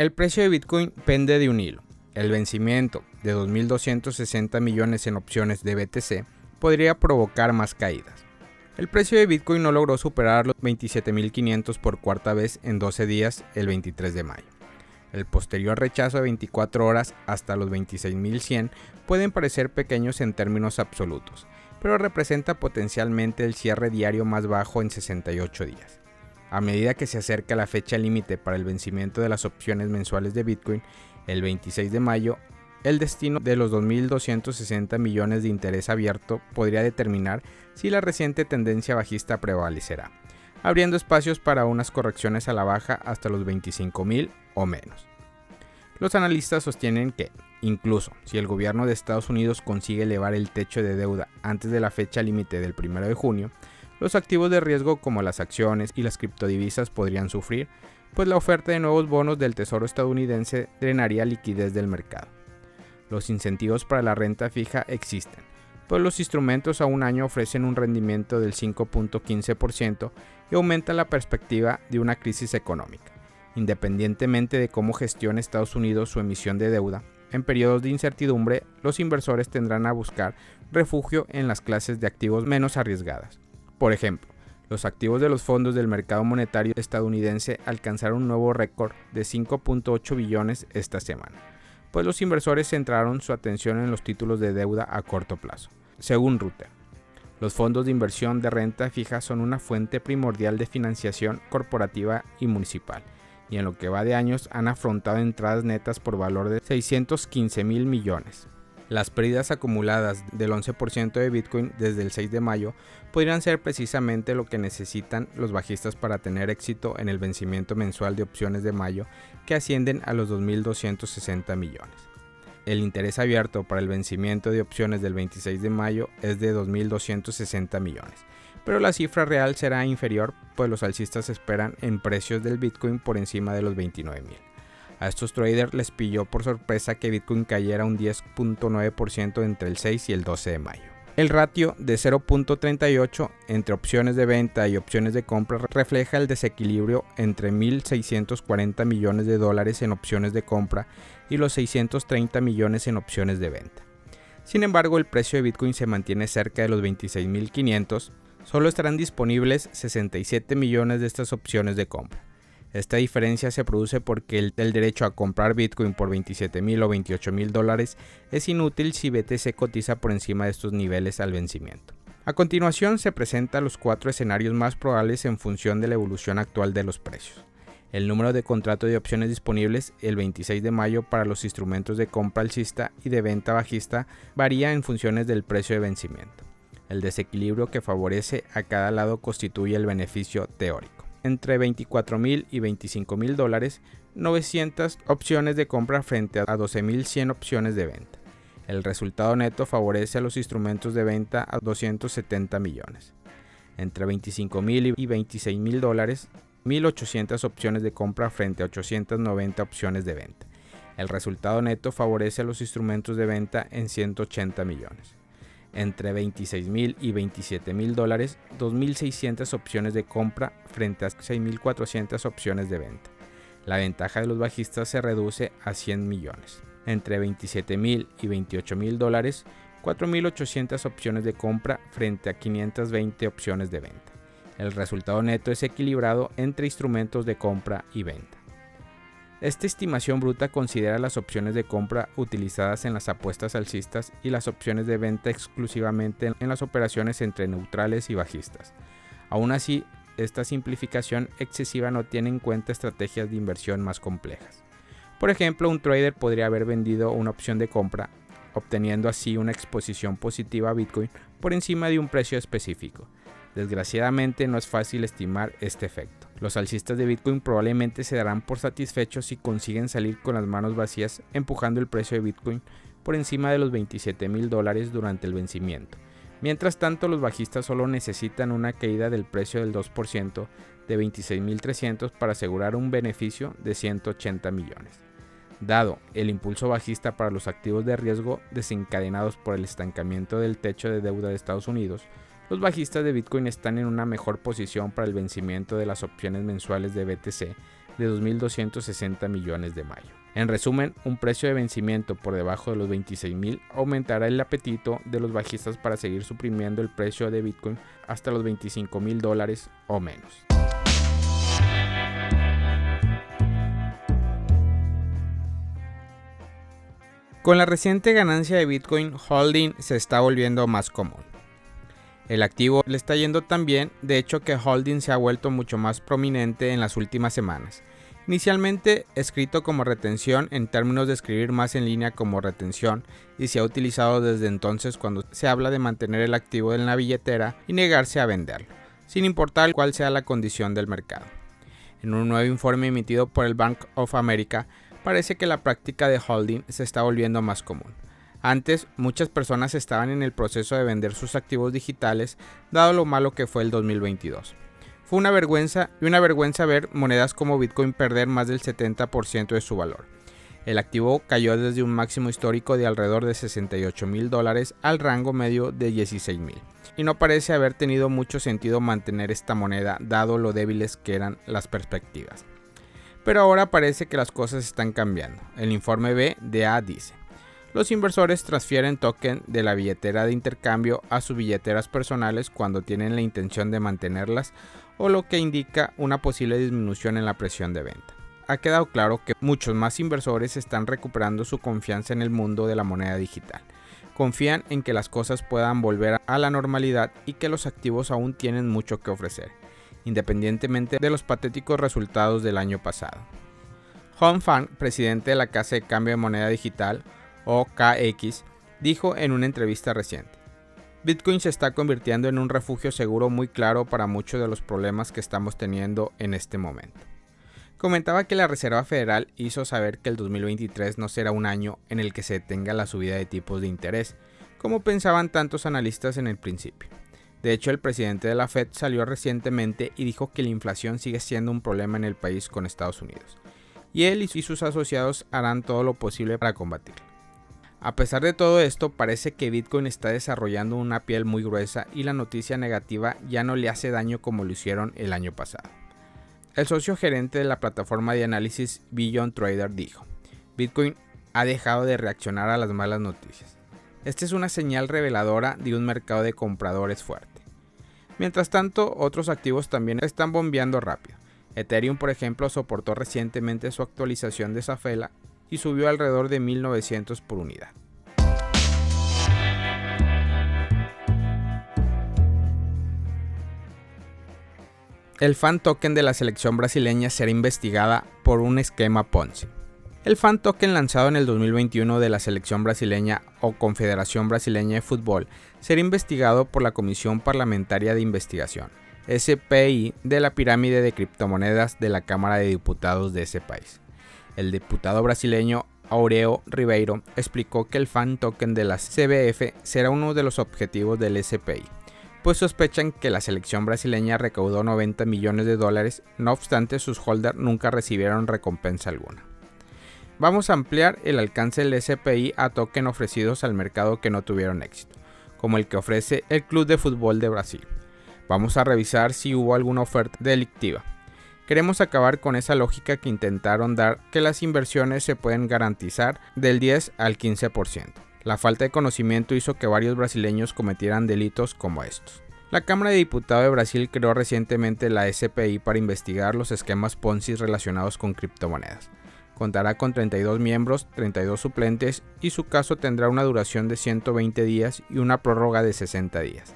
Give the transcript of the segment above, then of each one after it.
El precio de Bitcoin pende de un hilo. El vencimiento de 2.260 millones en opciones de BTC podría provocar más caídas. El precio de Bitcoin no logró superar los 27.500 por cuarta vez en 12 días el 23 de mayo. El posterior rechazo de 24 horas hasta los 26.100 pueden parecer pequeños en términos absolutos, pero representa potencialmente el cierre diario más bajo en 68 días. A medida que se acerca la fecha límite para el vencimiento de las opciones mensuales de Bitcoin, el 26 de mayo, el destino de los 2.260 millones de interés abierto podría determinar si la reciente tendencia bajista prevalecerá, abriendo espacios para unas correcciones a la baja hasta los 25.000 o menos. Los analistas sostienen que, incluso si el gobierno de Estados Unidos consigue elevar el techo de deuda antes de la fecha límite del 1 de junio, los activos de riesgo como las acciones y las criptodivisas podrían sufrir, pues la oferta de nuevos bonos del Tesoro estadounidense drenaría liquidez del mercado. Los incentivos para la renta fija existen, pues los instrumentos a un año ofrecen un rendimiento del 5.15% y aumenta la perspectiva de una crisis económica. Independientemente de cómo gestione Estados Unidos su emisión de deuda, en periodos de incertidumbre los inversores tendrán a buscar refugio en las clases de activos menos arriesgadas. Por ejemplo, los activos de los fondos del mercado monetario estadounidense alcanzaron un nuevo récord de 5.8 billones esta semana, pues los inversores centraron su atención en los títulos de deuda a corto plazo. Según Reuters, los fondos de inversión de renta fija son una fuente primordial de financiación corporativa y municipal y en lo que va de años han afrontado entradas netas por valor de 615 mil millones. Las pérdidas acumuladas del 11% de Bitcoin desde el 6 de mayo podrían ser precisamente lo que necesitan los bajistas para tener éxito en el vencimiento mensual de opciones de mayo que ascienden a los 2.260 millones. El interés abierto para el vencimiento de opciones del 26 de mayo es de 2.260 millones, pero la cifra real será inferior, pues los alcistas esperan en precios del Bitcoin por encima de los 29 mil. A estos traders les pilló por sorpresa que Bitcoin cayera un 10.9% entre el 6 y el 12 de mayo. El ratio de 0.38 entre opciones de venta y opciones de compra refleja el desequilibrio entre 1.640 millones de dólares en opciones de compra y los 630 millones en opciones de venta. Sin embargo, el precio de Bitcoin se mantiene cerca de los 26.500 Solo estarán disponibles 67 millones de estas opciones de compra. Esta diferencia se produce porque el, derecho a comprar Bitcoin por 27 mil o 28 mil dólares es inútil si BTC cotiza por encima de estos niveles al vencimiento. A continuación se presentan los cuatro escenarios más probables en función de la evolución actual de los precios. El número de contratos de opciones disponibles el 26 de mayo para los instrumentos de compra alcista y de venta bajista varía en funciones del precio de vencimiento. El desequilibrio que favorece a cada lado constituye el beneficio teórico. Entre 24 mil y 25 mil dólares, 900 opciones de compra frente a 12.100 opciones de venta. El resultado neto favorece a los instrumentos de venta a 270 millones. Entre 25 mil y 26 mil dólares, 1.800 opciones de compra frente a 890 opciones de venta. El resultado neto favorece a los instrumentos de venta en 180 millones entre 26 mil y 27 mil dólares, 2.600 opciones de compra frente a 6.400 opciones de venta. La ventaja de los bajistas se reduce a 100 millones. Entre 27 mil y 28 mil dólares, 4.800 opciones de compra frente a 520 opciones de venta. El resultado neto es equilibrado entre instrumentos de compra y venta. Esta estimación bruta considera las opciones de compra utilizadas en las apuestas alcistas y las opciones de venta exclusivamente en las operaciones entre neutrales y bajistas. Aún así, esta simplificación excesiva no tiene en cuenta estrategias de inversión más complejas. Por ejemplo, un trader podría haber vendido una opción de compra, obteniendo así una exposición positiva a Bitcoin por encima de un precio específico. Desgraciadamente no es fácil estimar este efecto. Los alcistas de Bitcoin probablemente se darán por satisfechos si consiguen salir con las manos vacías empujando el precio de Bitcoin por encima de los 27 mil dólares durante el vencimiento. Mientras tanto, los bajistas solo necesitan una caída del precio del 2% de 26.300 para asegurar un beneficio de 180 millones. Dado el impulso bajista para los activos de riesgo desencadenados por el estancamiento del techo de deuda de Estados Unidos, los bajistas de Bitcoin están en una mejor posición para el vencimiento de las opciones mensuales de BTC de 2.260 millones de mayo. En resumen, un precio de vencimiento por debajo de los 26.000 aumentará el apetito de los bajistas para seguir suprimiendo el precio de Bitcoin hasta los 25.000 dólares o menos. Con la reciente ganancia de Bitcoin, holding se está volviendo más común. El activo le está yendo tan bien, de hecho que holding se ha vuelto mucho más prominente en las últimas semanas. Inicialmente escrito como retención en términos de escribir más en línea como retención y se ha utilizado desde entonces cuando se habla de mantener el activo en la billetera y negarse a venderlo, sin importar cuál sea la condición del mercado. En un nuevo informe emitido por el Bank of America, parece que la práctica de holding se está volviendo más común. Antes, muchas personas estaban en el proceso de vender sus activos digitales, dado lo malo que fue el 2022. Fue una vergüenza y una vergüenza ver monedas como Bitcoin perder más del 70% de su valor. El activo cayó desde un máximo histórico de alrededor de 68 mil dólares al rango medio de 16 mil. Y no parece haber tenido mucho sentido mantener esta moneda dado lo débiles que eran las perspectivas. Pero ahora parece que las cosas están cambiando. El informe B de A dice, los inversores transfieren token de la billetera de intercambio a sus billeteras personales cuando tienen la intención de mantenerlas o lo que indica una posible disminución en la presión de venta. Ha quedado claro que muchos más inversores están recuperando su confianza en el mundo de la moneda digital. Confían en que las cosas puedan volver a la normalidad y que los activos aún tienen mucho que ofrecer independientemente de los patéticos resultados del año pasado. Hong Fan, presidente de la Casa de Cambio de Moneda Digital, o KX, dijo en una entrevista reciente, Bitcoin se está convirtiendo en un refugio seguro muy claro para muchos de los problemas que estamos teniendo en este momento. Comentaba que la Reserva Federal hizo saber que el 2023 no será un año en el que se detenga la subida de tipos de interés, como pensaban tantos analistas en el principio. De hecho, el presidente de la Fed salió recientemente y dijo que la inflación sigue siendo un problema en el país con Estados Unidos, y él y sus asociados harán todo lo posible para combatirlo. A pesar de todo esto, parece que Bitcoin está desarrollando una piel muy gruesa y la noticia negativa ya no le hace daño como lo hicieron el año pasado. El socio gerente de la plataforma de análisis Billion Trader dijo, Bitcoin ha dejado de reaccionar a las malas noticias. Esta es una señal reveladora de un mercado de compradores fuerte. Mientras tanto, otros activos también están bombeando rápido. Ethereum, por ejemplo, soportó recientemente su actualización de Safela y subió alrededor de 1900 por unidad. El fan token de la selección brasileña será investigada por un esquema Ponzi. El fan token lanzado en el 2021 de la selección brasileña o Confederación Brasileña de Fútbol será investigado por la Comisión Parlamentaria de Investigación, SPI, de la pirámide de criptomonedas de la Cámara de Diputados de ese país. El diputado brasileño Aureo Ribeiro explicó que el fan token de la CBF será uno de los objetivos del SPI, pues sospechan que la selección brasileña recaudó 90 millones de dólares, no obstante sus holders nunca recibieron recompensa alguna. Vamos a ampliar el alcance del SPI a token ofrecidos al mercado que no tuvieron éxito, como el que ofrece el Club de Fútbol de Brasil. Vamos a revisar si hubo alguna oferta delictiva. Queremos acabar con esa lógica que intentaron dar que las inversiones se pueden garantizar del 10 al 15%. La falta de conocimiento hizo que varios brasileños cometieran delitos como estos. La Cámara de Diputados de Brasil creó recientemente la SPI para investigar los esquemas Ponzi relacionados con criptomonedas. Contará con 32 miembros, 32 suplentes y su caso tendrá una duración de 120 días y una prórroga de 60 días.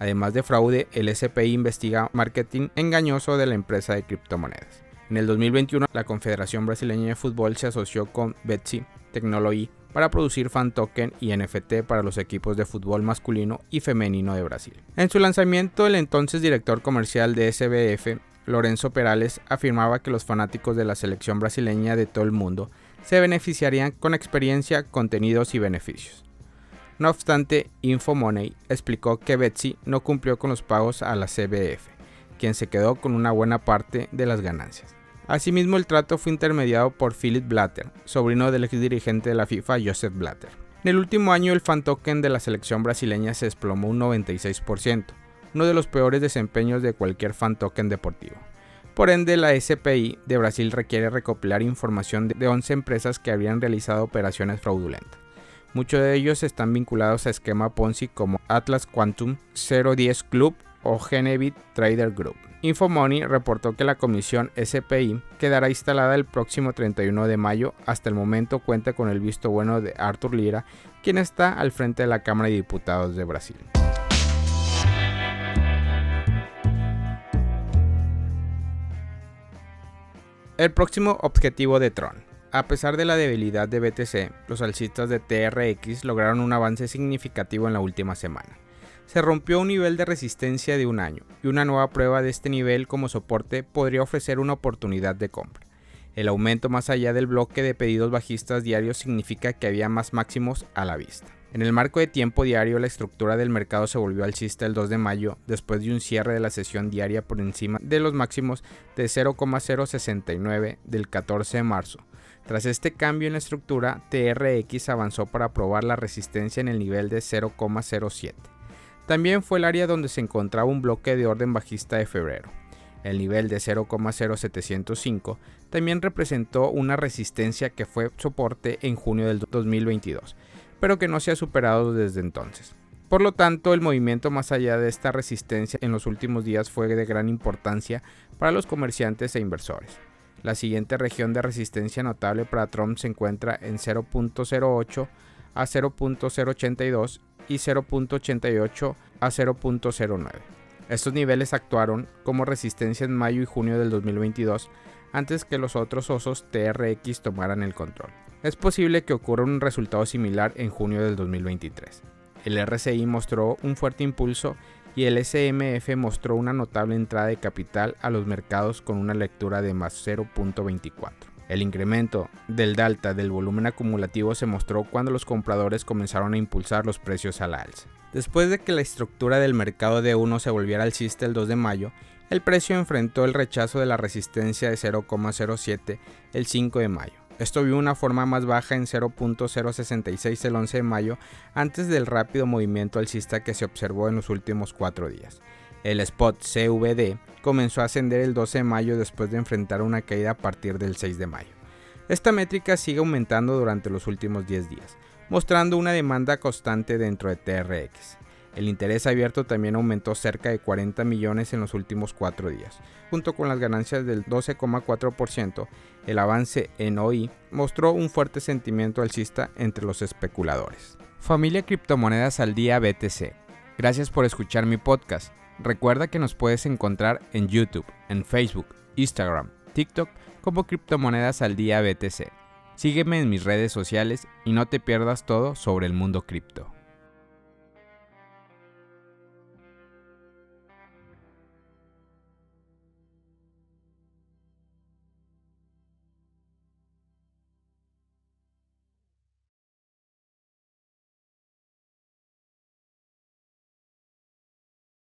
Además de fraude, el SPI investiga marketing engañoso de la empresa de criptomonedas. En el 2021, la Confederación Brasileña de Fútbol se asoció con Betsy Technology para producir fan token y NFT para los equipos de fútbol masculino y femenino de Brasil. En su lanzamiento, el entonces director comercial de SBF, Lorenzo Perales afirmaba que los fanáticos de la selección brasileña de todo el mundo se beneficiarían con experiencia, contenidos y beneficios. No obstante, Infomoney explicó que Betsy no cumplió con los pagos a la CBF, quien se quedó con una buena parte de las ganancias. Asimismo, el trato fue intermediado por Philip Blatter, sobrino del ex dirigente de la FIFA Joseph Blatter. En el último año, el fan token de la selección brasileña se desplomó un 96%, uno de los peores desempeños de cualquier fan token deportivo. Por ende, la SPI de Brasil requiere recopilar información de 11 empresas que habían realizado operaciones fraudulentas. Muchos de ellos están vinculados a esquema Ponzi como Atlas Quantum, 010 Club o Genevit Trader Group. Infomoney reportó que la comisión SPI quedará instalada el próximo 31 de mayo. Hasta el momento cuenta con el visto bueno de Arthur Lira, quien está al frente de la Cámara de Diputados de Brasil. El próximo objetivo de Tron. A pesar de la debilidad de BTC, los alcistas de TRX lograron un avance significativo en la última semana. Se rompió un nivel de resistencia de un año, y una nueva prueba de este nivel como soporte podría ofrecer una oportunidad de compra. El aumento más allá del bloque de pedidos bajistas diarios significa que había más máximos a la vista. En el marco de tiempo diario, la estructura del mercado se volvió alcista el 2 de mayo, después de un cierre de la sesión diaria por encima de los máximos de 0,069 del 14 de marzo, tras este cambio en la estructura, TRX avanzó para probar la resistencia en el nivel de 0,07. También fue el área donde se encontraba un bloque de orden bajista de febrero. El nivel de 0,0705 también representó una resistencia que fue soporte en junio del 2022, pero que no se ha superado desde entonces. Por lo tanto, el movimiento más allá de esta resistencia en los últimos días fue de gran importancia para los comerciantes e inversores. La siguiente región de resistencia notable para Trump se encuentra en 0.08 a 0.082 y 0.88 a 0.09. Estos niveles actuaron como resistencia en mayo y junio del 2022 antes que los otros osos TRX tomaran el control. Es posible que ocurra un resultado similar en junio del 2023. El RCI mostró un fuerte impulso y el SMF mostró una notable entrada de capital a los mercados con una lectura de más 0.24. El incremento del delta del volumen acumulativo se mostró cuando los compradores comenzaron a impulsar los precios a la alza. Después de que la estructura del mercado de 1 se volviera alcista el 2 de mayo, el precio enfrentó el rechazo de la resistencia de 0,07 el 5 de mayo. Esto vio una forma más baja en 0.066 el 11 de mayo antes del rápido movimiento alcista que se observó en los últimos cuatro días. El spot CVD comenzó a ascender el 12 de mayo después de enfrentar una caída a partir del 6 de mayo. Esta métrica sigue aumentando durante los últimos 10 días, mostrando una demanda constante dentro de TRX. El interés abierto también aumentó cerca de 40 millones en los últimos cuatro días. Junto con las ganancias del 12,4%, el avance en OI mostró un fuerte sentimiento alcista entre los especuladores. Familia Criptomonedas al Día BTC. Gracias por escuchar mi podcast. Recuerda que nos puedes encontrar en YouTube, en Facebook, Instagram, TikTok como Criptomonedas al Día BTC. Sígueme en mis redes sociales y no te pierdas todo sobre el mundo cripto.